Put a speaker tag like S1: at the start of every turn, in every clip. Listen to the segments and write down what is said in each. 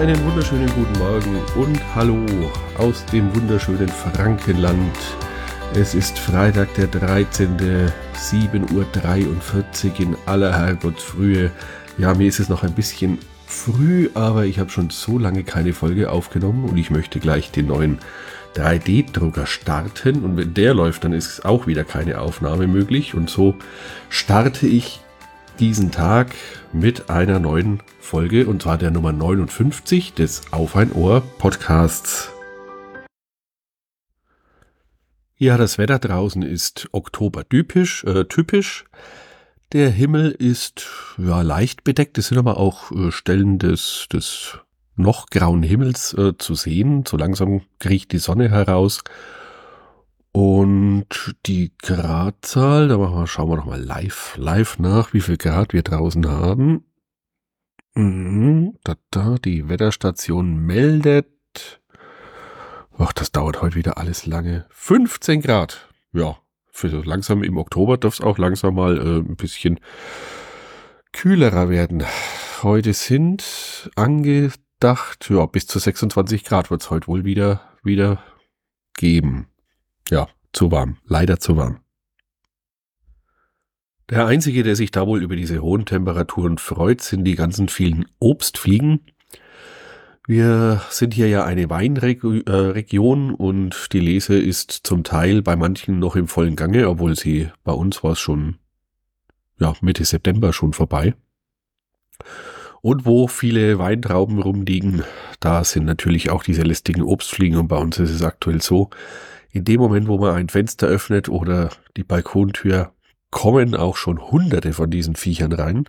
S1: Einen wunderschönen guten Morgen und hallo aus dem wunderschönen Frankenland. Es ist Freitag, der 13. 7.43 Uhr in aller Herrgottsfrühe. Ja, mir ist es noch ein bisschen früh, aber ich habe schon so lange keine Folge aufgenommen und ich möchte gleich den neuen 3D-Drucker starten. Und wenn der läuft, dann ist auch wieder keine Aufnahme möglich. Und so starte ich diesen Tag mit einer neuen Folge und zwar der Nummer 59 des Auf ein Ohr Podcasts. Ja, das Wetter draußen ist Oktober typisch, äh, typisch. Der Himmel ist ja leicht bedeckt. Es sind aber auch äh, Stellen des, des noch grauen Himmels äh, zu sehen. So langsam kriecht die Sonne heraus. Und die Gradzahl, da machen wir, schauen wir nochmal live, live nach, wie viel Grad wir draußen haben. Mhm, da, da, die Wetterstation meldet. Ach, das dauert heute wieder alles lange. 15 Grad. Ja, für so langsam im Oktober darf es auch langsam mal äh, ein bisschen kühlerer werden. Heute sind angedacht, ja, bis zu 26 Grad wird es heute wohl wieder, wieder geben. Ja, zu warm. Leider zu warm. Der einzige, der sich da wohl über diese hohen Temperaturen freut, sind die ganzen vielen Obstfliegen. Wir sind hier ja eine Weinregion und die Lese ist zum Teil bei manchen noch im vollen Gange, obwohl sie bei uns war es schon ja, Mitte September schon vorbei. Und wo viele Weintrauben rumliegen, da sind natürlich auch diese lästigen Obstfliegen und bei uns ist es aktuell so, in dem Moment, wo man ein Fenster öffnet oder die Balkontür, kommen auch schon hunderte von diesen Viechern rein.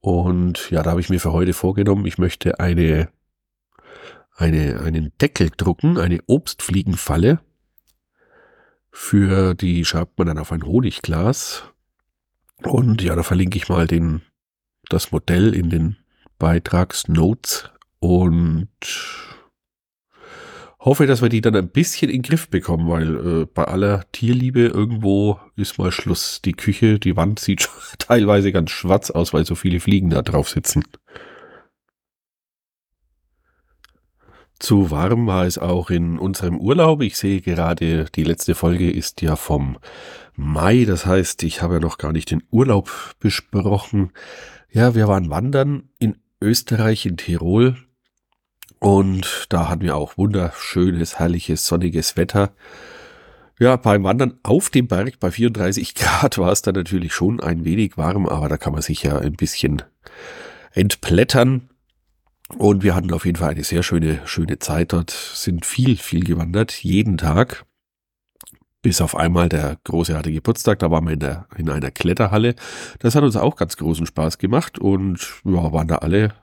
S1: Und ja, da habe ich mir für heute vorgenommen, ich möchte eine, eine, einen Deckel drucken, eine Obstfliegenfalle. Für die schreibt man dann auf ein Honigglas. Und ja, da verlinke ich mal den, das Modell in den Beitragsnotes. Und hoffe, dass wir die dann ein bisschen in den Griff bekommen, weil äh, bei aller Tierliebe irgendwo ist mal Schluss. Die Küche, die Wand sieht teilweise ganz schwarz aus, weil so viele Fliegen da drauf sitzen. Zu warm war es auch in unserem Urlaub. Ich sehe gerade, die letzte Folge ist ja vom Mai. Das heißt, ich habe ja noch gar nicht den Urlaub besprochen. Ja, wir waren wandern in Österreich, in Tirol. Und da hatten wir auch wunderschönes, herrliches, sonniges Wetter. Ja, beim Wandern auf dem Berg bei 34 Grad war es dann natürlich schon ein wenig warm, aber da kann man sich ja ein bisschen entblättern. Und wir hatten auf jeden Fall eine sehr schöne, schöne Zeit dort, sind viel, viel gewandert, jeden Tag. Bis auf einmal der großartige Geburtstag, da waren wir in, der, in einer Kletterhalle. Das hat uns auch ganz großen Spaß gemacht und ja, waren da alle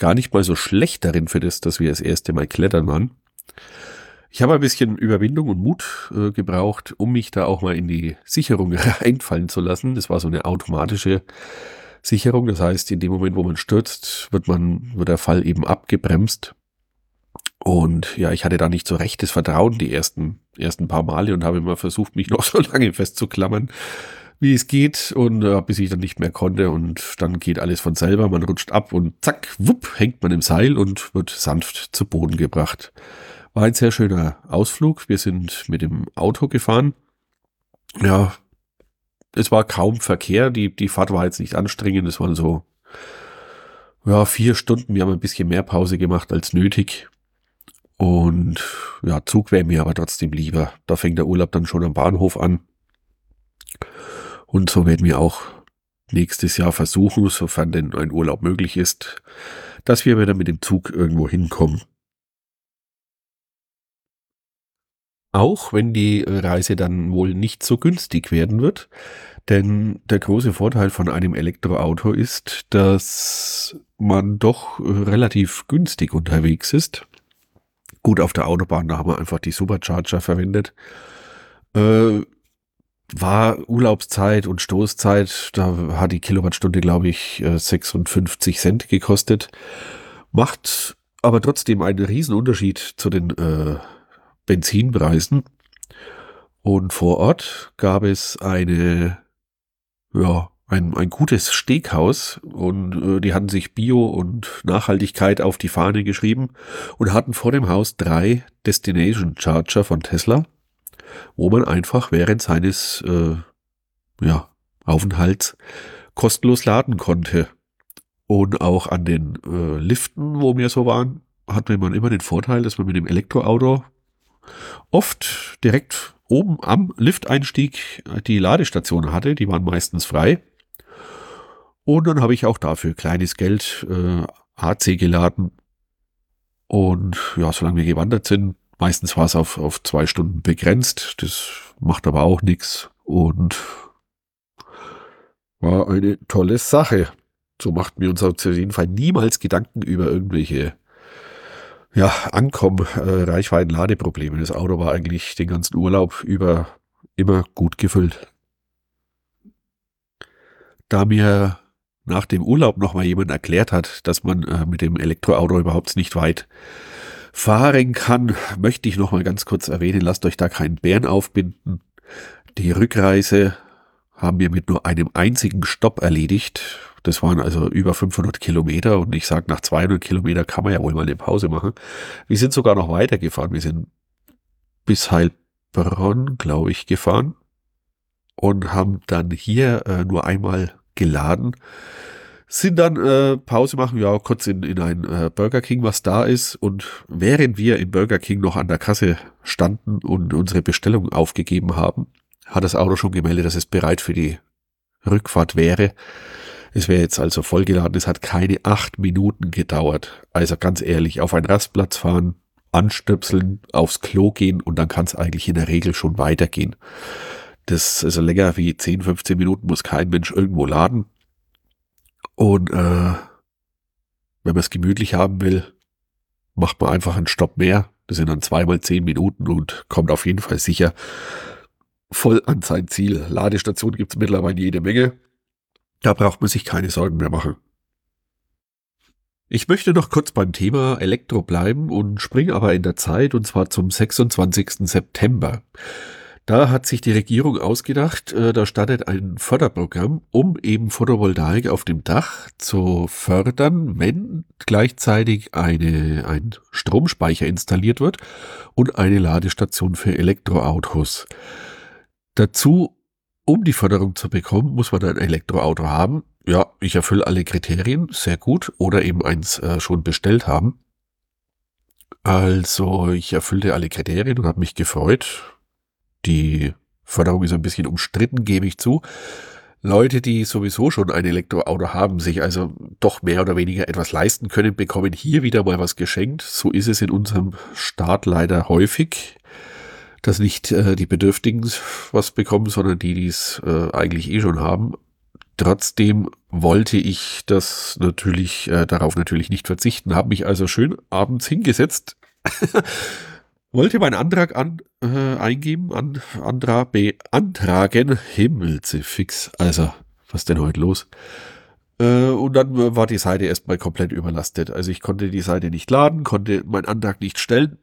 S1: gar nicht mal so schlecht darin für das, dass wir das erste Mal klettern waren. Ich habe ein bisschen Überwindung und Mut äh, gebraucht, um mich da auch mal in die Sicherung reinfallen zu lassen. Das war so eine automatische Sicherung. Das heißt, in dem Moment, wo man stürzt, wird man, wird der Fall eben abgebremst. Und ja, ich hatte da nicht so rechtes Vertrauen die ersten, ersten paar Male und habe immer versucht, mich noch so lange festzuklammern, wie es geht und äh, bis ich dann nicht mehr konnte und dann geht alles von selber, man rutscht ab und zack, wupp, hängt man im Seil und wird sanft zu Boden gebracht. War ein sehr schöner Ausflug. Wir sind mit dem Auto gefahren. Ja, es war kaum Verkehr. Die, die Fahrt war jetzt nicht anstrengend. Es waren so, ja, vier Stunden. Wir haben ein bisschen mehr Pause gemacht als nötig. Und ja, Zug wäre mir aber trotzdem lieber. Da fängt der Urlaub dann schon am Bahnhof an. Und so werden wir auch nächstes Jahr versuchen, sofern denn ein Urlaub möglich ist, dass wir wieder mit dem Zug irgendwo hinkommen. Auch wenn die Reise dann wohl nicht so günstig werden wird, denn der große Vorteil von einem Elektroauto ist, dass man doch relativ günstig unterwegs ist. Gut, auf der Autobahn, da haben wir einfach die Supercharger verwendet. Äh, war Urlaubszeit und Stoßzeit, da hat die Kilowattstunde, glaube ich, 56 äh, Cent gekostet. Macht aber trotzdem einen riesen Unterschied zu den äh, Benzinpreisen. Und vor Ort gab es eine, ja, ein, ein gutes Steakhaus und äh, die hatten sich Bio und Nachhaltigkeit auf die Fahne geschrieben und hatten vor dem Haus drei Destination Charger von Tesla, wo man einfach während seines äh, ja, Aufenthalts kostenlos laden konnte. Und auch an den äh, Liften, wo wir so waren, hatte man immer den Vorteil, dass man mit dem Elektroauto oft direkt oben am Lifteinstieg die Ladestation hatte. Die waren meistens frei. Und dann habe ich auch dafür kleines Geld äh, AC geladen. Und ja, solange wir gewandert sind, meistens war es auf, auf zwei Stunden begrenzt. Das macht aber auch nichts. Und war eine tolle Sache. So machten wir uns auf jeden Fall niemals Gedanken über irgendwelche ja, Ankommen, äh, Reichweiten, Ladeprobleme. Das Auto war eigentlich den ganzen Urlaub über immer gut gefüllt. Da mir nach dem Urlaub nochmal jemand erklärt hat, dass man äh, mit dem Elektroauto überhaupt nicht weit fahren kann, möchte ich nochmal ganz kurz erwähnen, lasst euch da keinen Bären aufbinden. Die Rückreise haben wir mit nur einem einzigen Stopp erledigt. Das waren also über 500 Kilometer und ich sage, nach 200 Kilometer kann man ja wohl mal eine Pause machen. Wir sind sogar noch weitergefahren. Wir sind bis Heilbronn, glaube ich, gefahren und haben dann hier äh, nur einmal geladen. Sind dann äh, Pause machen, ja, kurz in, in ein äh, Burger King, was da ist. Und während wir im Burger King noch an der Kasse standen und unsere Bestellung aufgegeben haben, hat das Auto schon gemeldet, dass es bereit für die Rückfahrt wäre. Es wäre jetzt also vollgeladen. Es hat keine acht Minuten gedauert. Also ganz ehrlich, auf einen Rastplatz fahren, anstöpseln, aufs Klo gehen und dann kann es eigentlich in der Regel schon weitergehen. Das also länger wie 10, 15 Minuten muss kein Mensch irgendwo laden. Und äh, wenn man es gemütlich haben will, macht man einfach einen Stopp mehr. Das sind dann zweimal zehn Minuten und kommt auf jeden Fall sicher voll an sein Ziel. Ladestationen gibt es mittlerweile jede Menge. Da braucht man sich keine Sorgen mehr machen. Ich möchte noch kurz beim Thema Elektro bleiben und springe aber in der Zeit und zwar zum 26. September. Da hat sich die Regierung ausgedacht, äh, da startet ein Förderprogramm, um eben Photovoltaik auf dem Dach zu fördern, wenn gleichzeitig eine, ein Stromspeicher installiert wird und eine Ladestation für Elektroautos. Dazu, um die Förderung zu bekommen, muss man ein Elektroauto haben. Ja, ich erfülle alle Kriterien, sehr gut. Oder eben eins äh, schon bestellt haben. Also ich erfüllte alle Kriterien und habe mich gefreut. Die Förderung ist ein bisschen umstritten, gebe ich zu. Leute, die sowieso schon ein Elektroauto haben, sich also doch mehr oder weniger etwas leisten können, bekommen hier wieder mal was geschenkt. So ist es in unserem Staat leider häufig dass nicht äh, die Bedürftigen was bekommen, sondern die, die es äh, eigentlich eh schon haben. Trotzdem wollte ich das natürlich, äh, darauf natürlich nicht verzichten, habe mich also schön abends hingesetzt, wollte meinen Antrag an, äh, eingeben, an, Antrag beantragen, Himmelzifix, also, was denn heute los? Äh, und dann war die Seite erstmal komplett überlastet. Also ich konnte die Seite nicht laden, konnte meinen Antrag nicht stellen.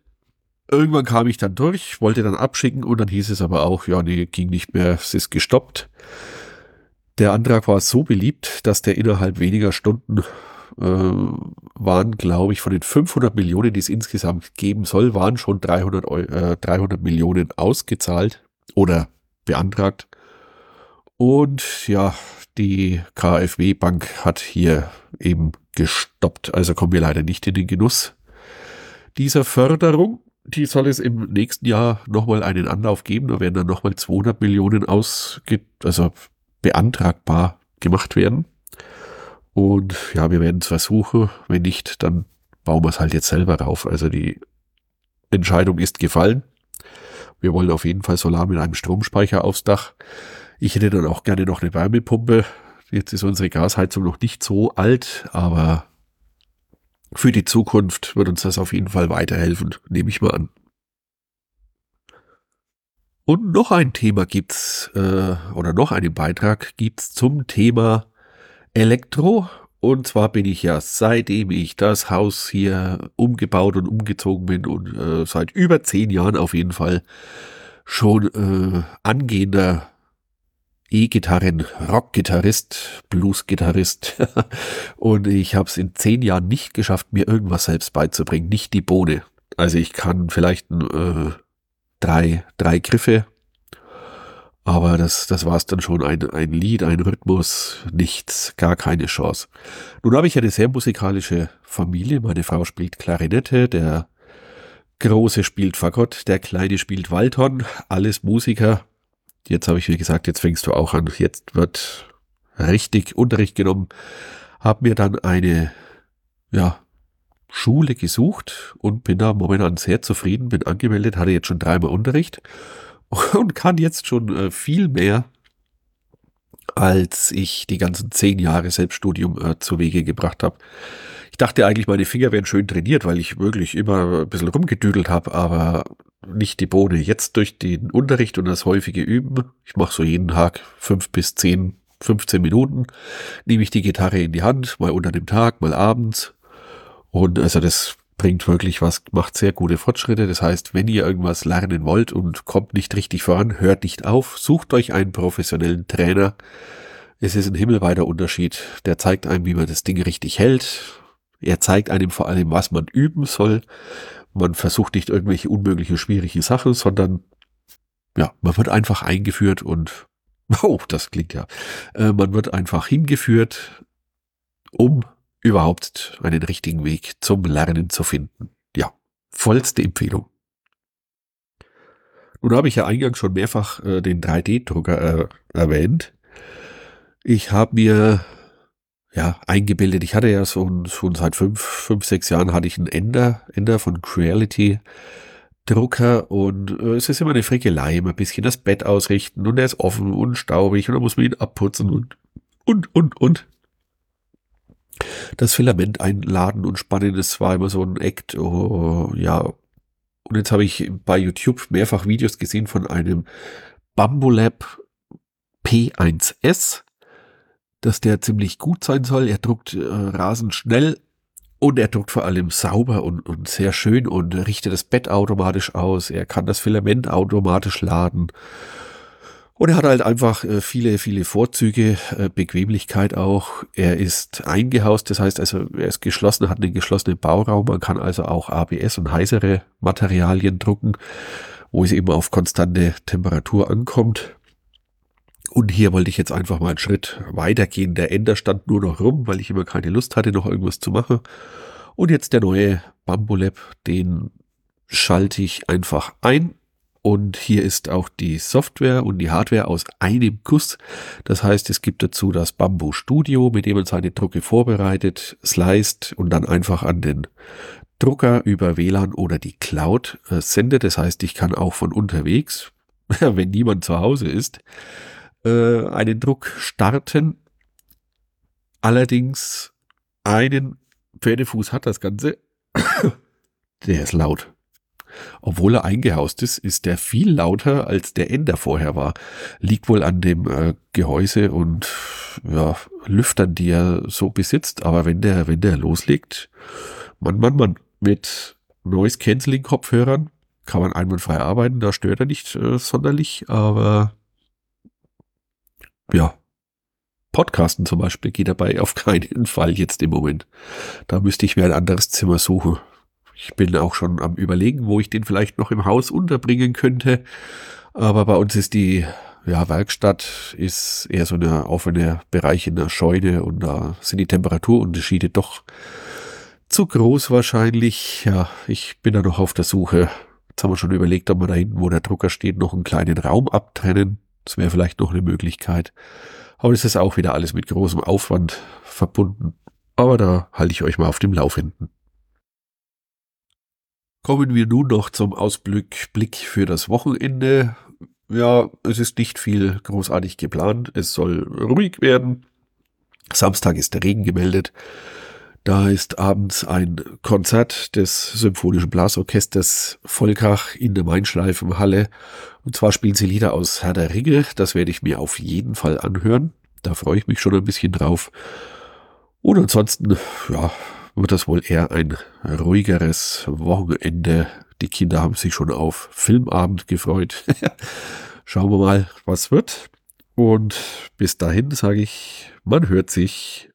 S1: Irgendwann kam ich dann durch, wollte dann abschicken und dann hieß es aber auch, ja, nee, ging nicht mehr, es ist gestoppt. Der Antrag war so beliebt, dass der innerhalb weniger Stunden äh, waren, glaube ich, von den 500 Millionen, die es insgesamt geben soll, waren schon 300, äh, 300 Millionen ausgezahlt oder beantragt. Und ja, die KfW Bank hat hier eben gestoppt. Also kommen wir leider nicht in den Genuss dieser Förderung die soll es im nächsten Jahr nochmal einen Anlauf geben. Da werden dann nochmal 200 Millionen ausge also beantragbar gemacht werden. Und ja, wir werden es versuchen. Wenn nicht, dann bauen wir es halt jetzt selber rauf. Also die Entscheidung ist gefallen. Wir wollen auf jeden Fall Solar mit einem Stromspeicher aufs Dach. Ich hätte dann auch gerne noch eine Wärmepumpe. Jetzt ist unsere Gasheizung noch nicht so alt, aber für die Zukunft wird uns das auf jeden Fall weiterhelfen, nehme ich mal an. Und noch ein Thema gibt's, äh, oder noch einen Beitrag gibt's zum Thema Elektro. Und zwar bin ich ja, seitdem ich das Haus hier umgebaut und umgezogen bin und äh, seit über zehn Jahren auf jeden Fall schon äh, angehender E-Gitarren, Rock-Gitarrist, Blues-Gitarrist und ich habe es in zehn Jahren nicht geschafft, mir irgendwas selbst beizubringen, nicht die Bohne. Also ich kann vielleicht äh, drei, drei Griffe, aber das, das war es dann schon. Ein, ein Lied, ein Rhythmus, nichts, gar keine Chance. Nun habe ich eine sehr musikalische Familie. Meine Frau spielt Klarinette, der Große spielt Fagott, der Kleine spielt Waldhorn, alles Musiker. Jetzt habe ich, wie gesagt, jetzt fängst du auch an. Jetzt wird richtig Unterricht genommen. Hab mir dann eine, ja, Schule gesucht und bin da momentan sehr zufrieden, bin angemeldet, hatte jetzt schon dreimal Unterricht und kann jetzt schon äh, viel mehr, als ich die ganzen zehn Jahre Selbststudium äh, zu Wege gebracht habe. Ich dachte eigentlich, meine Finger wären schön trainiert, weil ich wirklich immer ein bisschen rumgedüdelt habe, aber nicht die Bohne. Jetzt durch den Unterricht und das häufige Üben, ich mache so jeden Tag fünf bis zehn, 15 Minuten, nehme ich die Gitarre in die Hand, mal unter dem Tag, mal abends. Und also das bringt wirklich was, macht sehr gute Fortschritte. Das heißt, wenn ihr irgendwas lernen wollt und kommt nicht richtig voran, hört nicht auf, sucht euch einen professionellen Trainer. Es ist ein himmelweiter Unterschied. Der zeigt einem, wie man das Ding richtig hält. Er zeigt einem vor allem, was man üben soll. Man versucht nicht irgendwelche unmögliche, schwierige Sachen, sondern ja, man wird einfach eingeführt und oh, das klingt ja. Äh, man wird einfach hingeführt, um überhaupt einen richtigen Weg zum Lernen zu finden. Ja, vollste Empfehlung. Nun habe ich ja eingangs schon mehrfach äh, den 3D-Drucker äh, erwähnt. Ich habe mir ja, eingebildet. Ich hatte ja so schon seit fünf, fünf, sechs Jahren hatte ich einen Ender, Ender von Creality Drucker und äh, es ist immer eine Frickelei, immer ein bisschen das Bett ausrichten und er ist offen und staubig und dann muss man ihn abputzen und, und, und, und. Das Filament einladen und spannen, das war immer so ein Act, oh, ja. Und jetzt habe ich bei YouTube mehrfach Videos gesehen von einem Bambulab P1S dass der ziemlich gut sein soll. Er druckt äh, rasend schnell und er druckt vor allem sauber und, und sehr schön und richtet das Bett automatisch aus. Er kann das Filament automatisch laden. Und er hat halt einfach äh, viele, viele Vorzüge, äh, Bequemlichkeit auch. Er ist eingehaust, das heißt also, er ist geschlossen, hat einen geschlossenen Bauraum. Man kann also auch ABS und heißere Materialien drucken, wo es eben auf konstante Temperatur ankommt. Und hier wollte ich jetzt einfach mal einen Schritt weitergehen. Der Ender stand nur noch rum, weil ich immer keine Lust hatte, noch irgendwas zu machen. Und jetzt der neue Bambulab, den schalte ich einfach ein. Und hier ist auch die Software und die Hardware aus einem Guss. Das heißt, es gibt dazu das Bamboo Studio, mit dem man seine Drucke vorbereitet, sliced und dann einfach an den Drucker über WLAN oder die Cloud äh, sendet. Das heißt, ich kann auch von unterwegs, wenn niemand zu Hause ist, äh, einen Druck starten. Allerdings einen Pferdefuß hat das Ganze. der ist laut. Obwohl er eingehaust ist, ist der viel lauter als der Ender vorher war. Liegt wohl an dem äh, Gehäuse und ja, Lüftern, die er so besitzt. Aber wenn der, wenn der loslegt, Mann, Mann, Mann, mit Noise Cancelling Kopfhörern kann man einwandfrei arbeiten. Da stört er nicht äh, sonderlich, aber ja, Podcasten zum Beispiel geht dabei auf keinen Fall jetzt im Moment. Da müsste ich mir ein anderes Zimmer suchen. Ich bin auch schon am überlegen, wo ich den vielleicht noch im Haus unterbringen könnte. Aber bei uns ist die ja, Werkstatt ist eher so ein offener Bereich in der Scheune und da sind die Temperaturunterschiede doch zu groß wahrscheinlich. Ja, ich bin da noch auf der Suche. Jetzt haben wir schon überlegt, ob wir da hinten, wo der Drucker steht, noch einen kleinen Raum abtrennen. Das wäre vielleicht noch eine Möglichkeit. Aber das ist auch wieder alles mit großem Aufwand verbunden. Aber da halte ich euch mal auf dem Laufenden. Kommen wir nun noch zum Ausblick Blick für das Wochenende. Ja, es ist nicht viel großartig geplant. Es soll ruhig werden. Samstag ist der Regen gemeldet. Da ist abends ein Konzert des Symphonischen Blasorchesters Volkach in der Mainschleifenhalle. Und zwar spielen sie Lieder aus Herr der Ringe. Das werde ich mir auf jeden Fall anhören. Da freue ich mich schon ein bisschen drauf. Und ansonsten, ja, wird das wohl eher ein ruhigeres Wochenende. Die Kinder haben sich schon auf Filmabend gefreut. Schauen wir mal, was wird. Und bis dahin sage ich, man hört sich